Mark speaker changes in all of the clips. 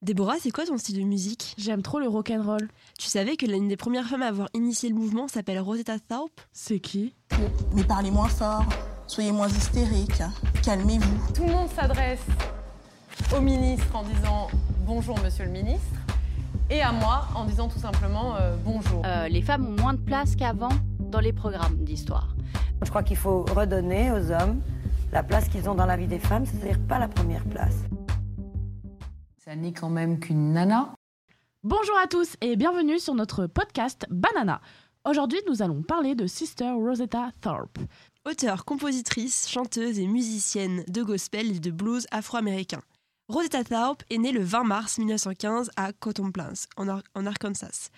Speaker 1: Déborah, c'est quoi ton style de musique?
Speaker 2: J'aime trop le rock and roll.
Speaker 1: Tu savais que l'une des premières femmes à avoir initié le mouvement s'appelle Rosetta Thorpe
Speaker 2: C'est qui?
Speaker 3: Mais parlez moins fort, soyez moins hystérique, calmez-vous.
Speaker 4: Tout le monde s'adresse au ministre en disant bonjour monsieur le ministre et à moi en disant tout simplement euh, bonjour.
Speaker 5: Euh, les femmes ont moins de place qu'avant dans les programmes d'histoire.
Speaker 6: Je crois qu'il faut redonner aux hommes la place qu'ils ont dans la vie des femmes, c'est-à-dire pas la première place.
Speaker 4: Ça n'est quand même qu'une nana.
Speaker 2: Bonjour à tous et bienvenue sur notre podcast Banana. Aujourd'hui, nous allons parler de Sister Rosetta Thorpe.
Speaker 1: Auteure, compositrice, chanteuse et musicienne de gospel et de blues afro-américain. Rosetta Thorpe est née le 20 mars 1915 à Cotton Plains, en, Ar- en Arkansas.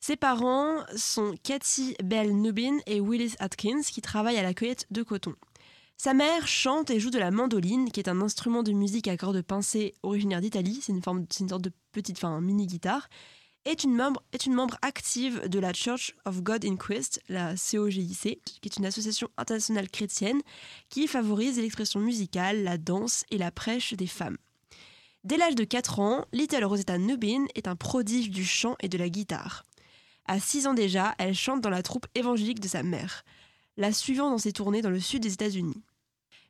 Speaker 1: Ses parents sont Cathy Bell Nubin et Willis Atkins qui travaillent à la cueillette de coton. Sa mère chante et joue de la mandoline, qui est un instrument de musique à cordes pincées originaire d'Italie. C'est une, forme, une sorte de petite, enfin, mini-guitare. Est une, membre, est une membre active de la Church of God in Christ, la COGIC, qui est une association internationale chrétienne qui favorise l'expression musicale, la danse et la prêche des femmes. Dès l'âge de 4 ans, Little Rosetta Nubin est un prodige du chant et de la guitare. À 6 ans déjà, elle chante dans la troupe évangélique de sa mère, la suivant dans ses tournées dans le sud des États-Unis.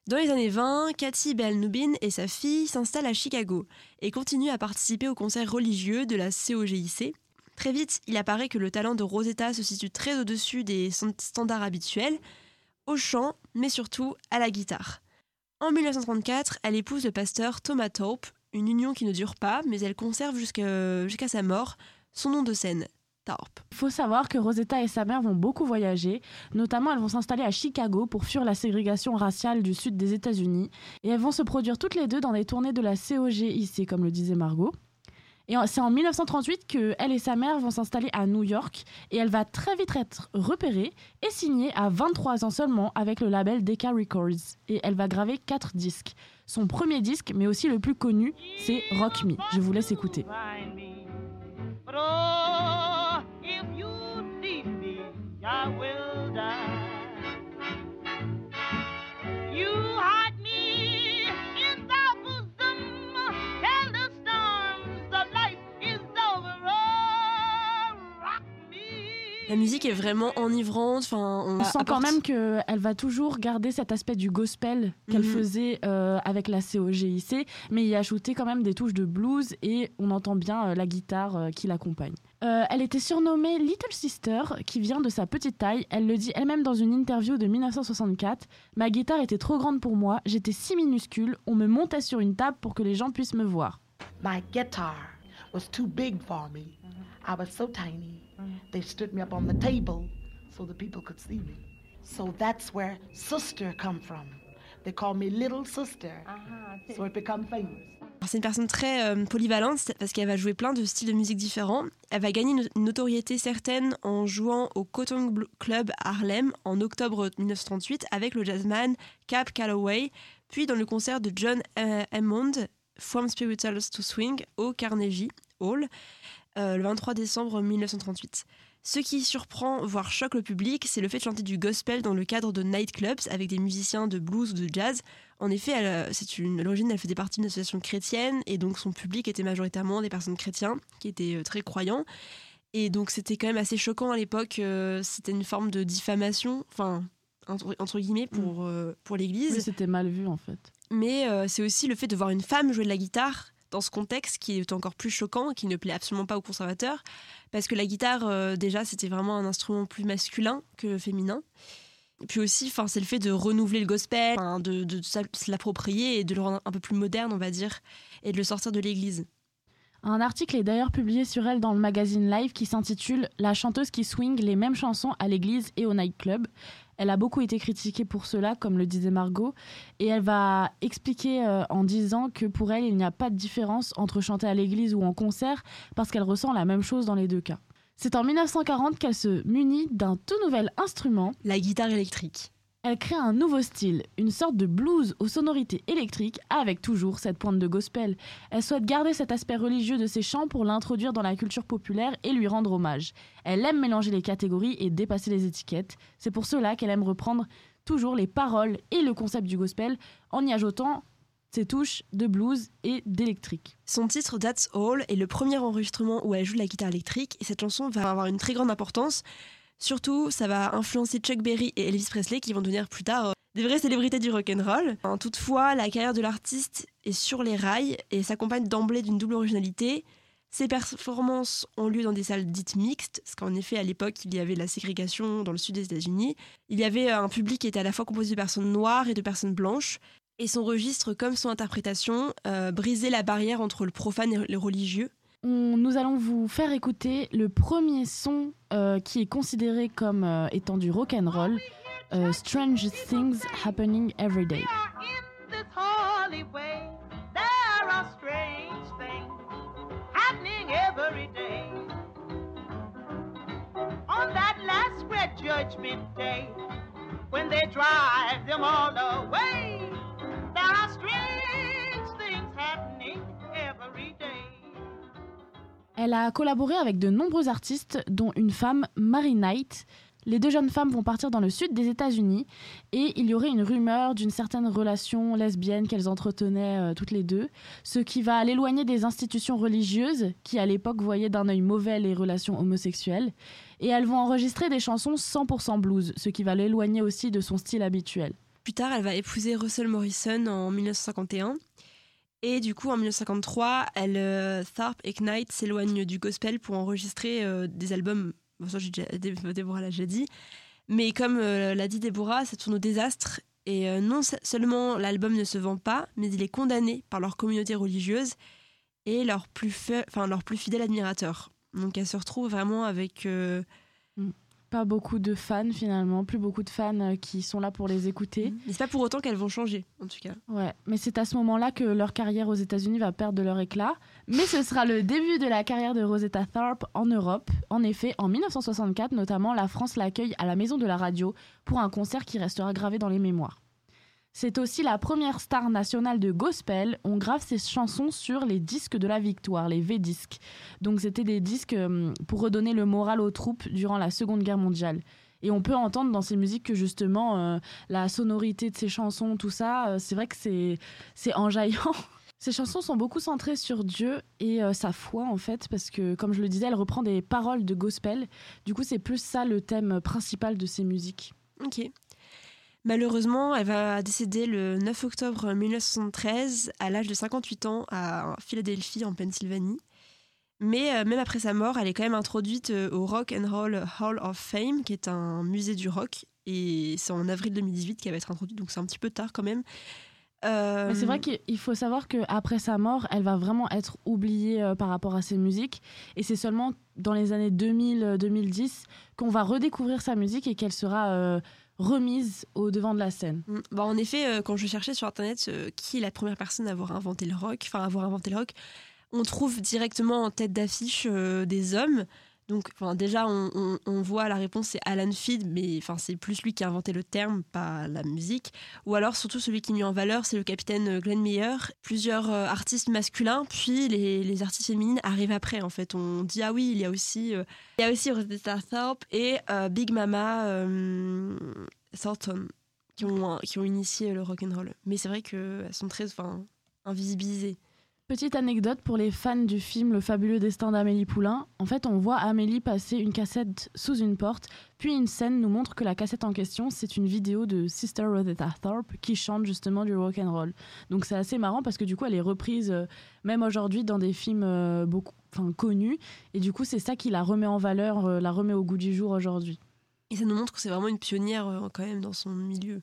Speaker 1: Dans les années 20, Cathy Bell Nubin et sa fille s'installent à Chicago et continuent à participer aux concerts religieux de la COGIC. Très vite, il apparaît que le talent de Rosetta se situe très au-dessus des standards habituels, au chant, mais surtout à la guitare. En 1934, elle épouse le pasteur Thomas Thorpe, une union qui ne dure pas, mais elle conserve jusqu'à sa mort son nom de scène, Thorpe.
Speaker 2: Il faut savoir que Rosetta et sa mère vont beaucoup voyager, notamment elles vont s'installer à Chicago pour fuir la ségrégation raciale du sud des États-Unis, et elles vont se produire toutes les deux dans des tournées de la COGIC, comme le disait Margot. Et c'est en 1938 que elle et sa mère vont s'installer à New York, et elle va très vite être repérée et signée à 23 ans seulement avec le label Decca Records, et elle va graver 4 disques. Son premier disque, mais aussi le plus connu, c'est Rock Me. Je vous laisse écouter.
Speaker 1: La musique est vraiment enivrante. Enfin, on,
Speaker 2: On sent quand même qu'elle va toujours garder cet aspect du gospel qu'elle
Speaker 1: Mhm.
Speaker 2: faisait euh, avec la COGIC, mais y ajouter quand même des touches de blues et on entend bien euh, la guitare euh, qui l'accompagne. Euh, elle était surnommée Little Sister, qui vient de sa petite taille. Elle le dit elle-même dans une interview de 1964. Ma guitare était trop grande pour moi, j'étais si minuscule, on me montait sur une table pour que les gens puissent me voir.
Speaker 7: My guitar was too big for me. I was so tiny. They stood me up on the table so the people could see me. So that's where sister come from. They call me little sister. So it become famous.
Speaker 1: Alors, C'est une personne très euh, polyvalente parce qu'elle va jouer plein de styles de musique différents. Elle va gagner une notoriété certaine en jouant au Cotton Club Harlem en octobre 1938 avec le jazzman Cap Calloway, puis dans le concert de John euh, Hammond, From Spirituals to Swing, au Carnegie Hall, euh, le 23 décembre 1938. Ce qui surprend, voire choque le public, c'est le fait de chanter du gospel dans le cadre de nightclubs avec des musiciens de blues ou de jazz. En effet, elle, euh, c'est une, à l'origine, elle faisait partie d'une association chrétienne et donc son public était majoritairement des personnes chrétiens qui étaient euh, très croyants. Et donc c'était quand même assez choquant à l'époque. euh, c'était une forme de diffamation, enfin entre, entre guillemets pour euh, pour l'Église.
Speaker 2: Oui, C'était mal vu en fait.
Speaker 1: Mais euh, c'est aussi le fait de voir une femme jouer de la guitare dans ce contexte qui est encore plus choquant, qui ne plaît absolument pas aux conservateurs, parce que la guitare, euh, déjà, c'était vraiment un instrument plus masculin que féminin. Et puis aussi, c'est le fait de renouveler le gospel, enfin, de, de se l'approprier et de le rendre un peu plus moderne, on va dire, et de le sortir de l'église.
Speaker 2: Un article est d'ailleurs publié sur elle dans le magazine Live qui s'intitule La chanteuse qui swing les mêmes chansons à l'église et au nightclub. Elle a beaucoup été critiquée pour cela, comme le disait Margot, et elle va expliquer euh, en disant que pour elle, il n'y a pas de différence entre chanter à l'église ou en concert, parce qu'elle ressent la même chose dans les deux cas. C'est en 1940 qu'elle se munit d'un tout nouvel instrument.
Speaker 1: La guitare électrique.
Speaker 2: Elle crée un nouveau style, une sorte de blues aux sonorités électriques avec toujours cette pointe de gospel. Elle souhaite garder cet aspect religieux de ses chants pour l'introduire dans la culture populaire et lui rendre hommage. Elle aime mélanger les catégories et dépasser les étiquettes. C'est pour cela qu'elle aime reprendre toujours les paroles et le concept du gospel en y ajoutant ses touches de blues et d'électrique.
Speaker 1: Son titre That's All est le premier enregistrement où elle joue la guitare électrique et cette chanson va avoir une très grande importance. Surtout, ça va influencer Chuck Berry et Elvis Presley qui vont devenir plus tard euh, des vraies célébrités du rock and roll. Hein, toutefois, la carrière de l'artiste est sur les rails et s'accompagne d'emblée d'une double originalité. Ses performances ont lieu dans des salles dites mixtes, parce qu'en effet, à l'époque, il y avait la ségrégation dans le sud des États-Unis. Il y avait un public qui était à la fois composé de personnes noires et de personnes blanches. Et son registre, comme son interprétation, euh, brisait la barrière entre le profane et le religieux.
Speaker 2: Nous allons vous faire écouter le premier son euh, qui est considéré comme euh, étant du rock and roll, euh, Strange Things Happening Every Day. Elle a collaboré avec de nombreux artistes, dont une femme, Mary Knight. Les deux jeunes femmes vont partir dans le sud des États-Unis et il y aurait une rumeur d'une certaine relation lesbienne qu'elles entretenaient euh, toutes les deux, ce qui va l'éloigner des institutions religieuses qui à l'époque voyaient d'un œil mauvais les relations homosexuelles. Et elles vont enregistrer des chansons 100% blues, ce qui va l'éloigner aussi de son style habituel.
Speaker 1: Plus tard, elle va épouser Russell Morrison en 1951. Et du coup, en 1953, elle, euh, Tharp et Knight s'éloignent du gospel pour enregistrer euh, des albums. Bon, ça, déjà- Dé- Déborah l'a déjà dit. Mais comme euh, l'a dit Déborah, ça tourne au désastre. Et non se- seulement l'album ne se vend pas, mais il est condamné par leur communauté religieuse et leurs plus, leurs plus fidèles admirateurs. Donc elle se retrouve vraiment avec...
Speaker 2: Pas beaucoup de fans finalement, plus beaucoup de fans euh, qui sont là pour les écouter.
Speaker 1: Mais c'est pas pour autant qu'elles vont changer, en tout cas.
Speaker 2: Ouais, mais c'est à ce moment-là que leur carrière aux États-Unis va perdre de leur éclat. Mais ce sera le début de la carrière de Rosetta Tharpe en Europe. En effet, en 1964, notamment, la France l'accueille à la Maison de la Radio pour un concert qui restera gravé dans les mémoires. C'est aussi la première star nationale de gospel. On grave ses chansons sur les disques de la victoire, les V-disques. Donc c'était des disques euh, pour redonner le moral aux troupes durant la Seconde Guerre mondiale. Et on peut entendre dans ces musiques que justement euh, la sonorité de ces chansons, tout ça, euh, c'est vrai que c'est c'est enjaillant. Ces chansons sont beaucoup centrées sur Dieu et sa foi en fait, parce que comme je le disais, elle reprend des paroles de gospel. Du coup, c'est plus ça le thème principal de ces musiques.
Speaker 1: Ok. Malheureusement, elle va décéder le 9 octobre 1973 à l'âge de 58 ans à Philadelphie, en Pennsylvanie. Mais euh, même après sa mort, elle est quand même introduite euh, au Rock and Roll Hall of Fame, qui est un musée du rock. Et c'est en avril 2018 qu'elle va être introduite, donc c'est un petit peu tard quand même. Euh,
Speaker 2: c'est vrai qu'il faut savoir qu'après sa mort, elle va vraiment être oubliée euh, par rapport à ses musiques. Et c'est seulement dans les années 2000-2010 qu'on va redécouvrir sa musique et qu'elle sera remise au devant de la scène.
Speaker 1: Mm. Bah, en effet, euh, quand je cherchais sur Internet euh, qui est la première personne à avoir inventé le rock, enfin avoir inventé le rock, on trouve directement en tête d'affiche euh, des hommes. Donc, enfin, déjà, on, voit la réponse, c'est Alan Feed, mais enfin, c'est plus lui qui a inventé le terme, pas la musique. Ou alors, surtout, celui qui est en valeur, c'est le capitaine euh, Glenn Meyer. Plusieurs euh, artistes masculins, puis les, artistes féminines arrivent après. En fait, on dit ah oui, il y a aussi, euh, il y a aussi Rosetta Tharpe et Big Mama Thornton qui ont, qui ont initié le rock and roll. Mais c'est vrai qu'elles sont très enfin, invisibilisées.
Speaker 2: Petite anecdote pour les fans du film Le fabuleux destin d'Amélie Poulain. En fait, on voit Amélie passer une cassette sous une porte, puis une scène nous montre que la cassette en question, c'est une vidéo de Sister Rosetta Tharpe qui chante justement du rock and roll. Donc c'est assez marrant parce que du coup, elle est reprise euh, même aujourd'hui dans des films euh, beaucoup enfin connus et du coup, c'est ça qui la remet en valeur, euh, la remet au goût du jour aujourd'hui.
Speaker 1: Et ça nous montre que c'est vraiment une pionnière quand même dans son milieu.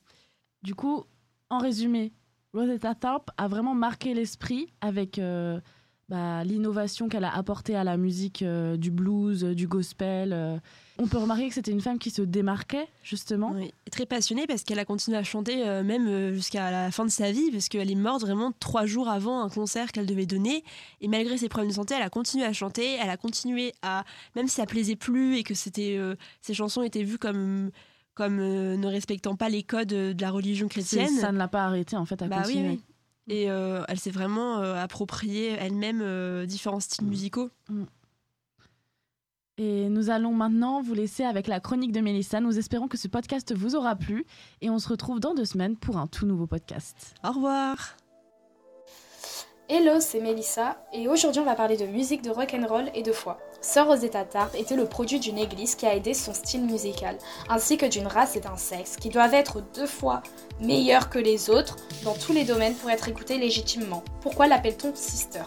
Speaker 2: Du coup, en résumé, Rosetta Tharpe a vraiment marqué l'esprit avec euh, bah, l'innovation qu'elle a apportée à la musique euh, du blues, euh, du gospel. On peut remarquer que c'était une femme qui se démarquait, justement.
Speaker 1: Oui. Très passionnée parce qu'elle a continué à chanter même jusqu'à la fin de sa vie, parce qu'elle est morte vraiment trois jours avant un concert qu'elle devait donner. Et malgré ses problèmes de santé, elle a continué à chanter, elle a continué à, même si ça plaisait plus et que c'était, ses chansons étaient vues comme, comme euh, ne respectant pas les codes de la religion chrétienne.
Speaker 2: Ça ne l'a pas arrêtée, en fait, à
Speaker 1: Bah oui,
Speaker 2: continuer.
Speaker 1: oui. Et euh, elle s'est vraiment euh, approprié elle-même euh, différents styles musicaux.
Speaker 2: Et nous allons maintenant vous laisser avec la chronique de Mélissa. Nous espérons que ce podcast vous aura plu et on se retrouve dans deux semaines pour un tout nouveau podcast.
Speaker 1: Au revoir
Speaker 8: Hello, c'est Melissa et aujourd'hui on va parler de musique, de rock and roll et de foi. Sœur Rosetta Tarp était le produit d'une église qui a aidé son style musical, ainsi que d'une race et d'un sexe qui doivent être deux fois meilleurs que les autres dans tous les domaines pour être écoutés légitimement. Pourquoi l'appelle-t-on sister?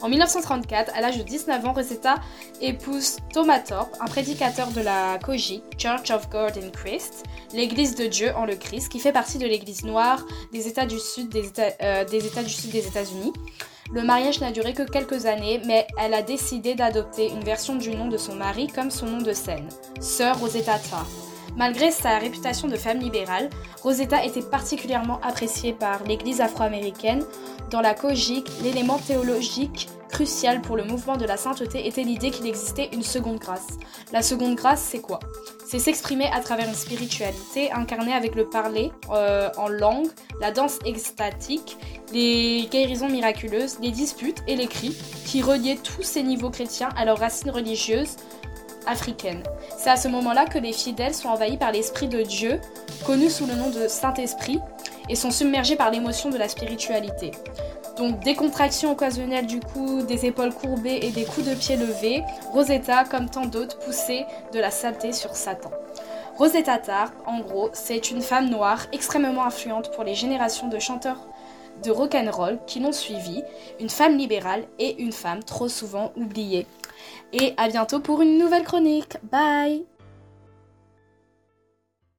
Speaker 8: En 1934, à l'âge de 19 ans, Rosetta épouse Thomas Thorpe, un prédicateur de la COGI, Church of God in Christ, l'église de Dieu en le Christ, qui fait partie de l'église noire des États du Sud des États, euh, des États du Sud des États-Unis. Le mariage n'a duré que quelques années, mais elle a décidé d'adopter une version du nom de son mari comme son nom de scène, Sœur Rosetta Tarp. Malgré sa réputation de femme libérale, Rosetta était particulièrement appréciée par l'Église afro-américaine. Dans la cogique, l'élément théologique crucial pour le mouvement de la sainteté était l'idée qu'il existait une seconde grâce. La seconde grâce, c'est quoi? C'est s'exprimer à travers une spiritualité incarnée avec le parler euh, en langue, la danse extatique, les guérisons miraculeuses, les disputes et les cris, qui reliaient tous ces niveaux chrétiens à leurs racines religieuses C'est à ce moment-là que les fidèles sont envahis par l'Esprit de Dieu, connu sous le nom de Saint-Esprit, et sont submergés par l'émotion de la spiritualité. Donc des contractions occasionnelles du cou, des épaules courbées et des coups de pied levés, Rosetta, comme tant d'autres, poussait de la saleté sur Satan. Rosetta Tarp, en gros, c'est une femme noire extrêmement influente pour les générations de chanteurs de rock'n'roll qui l'ont suivie, une femme libérale et une femme trop souvent oubliée. Et à bientôt pour une nouvelle chronique. Bye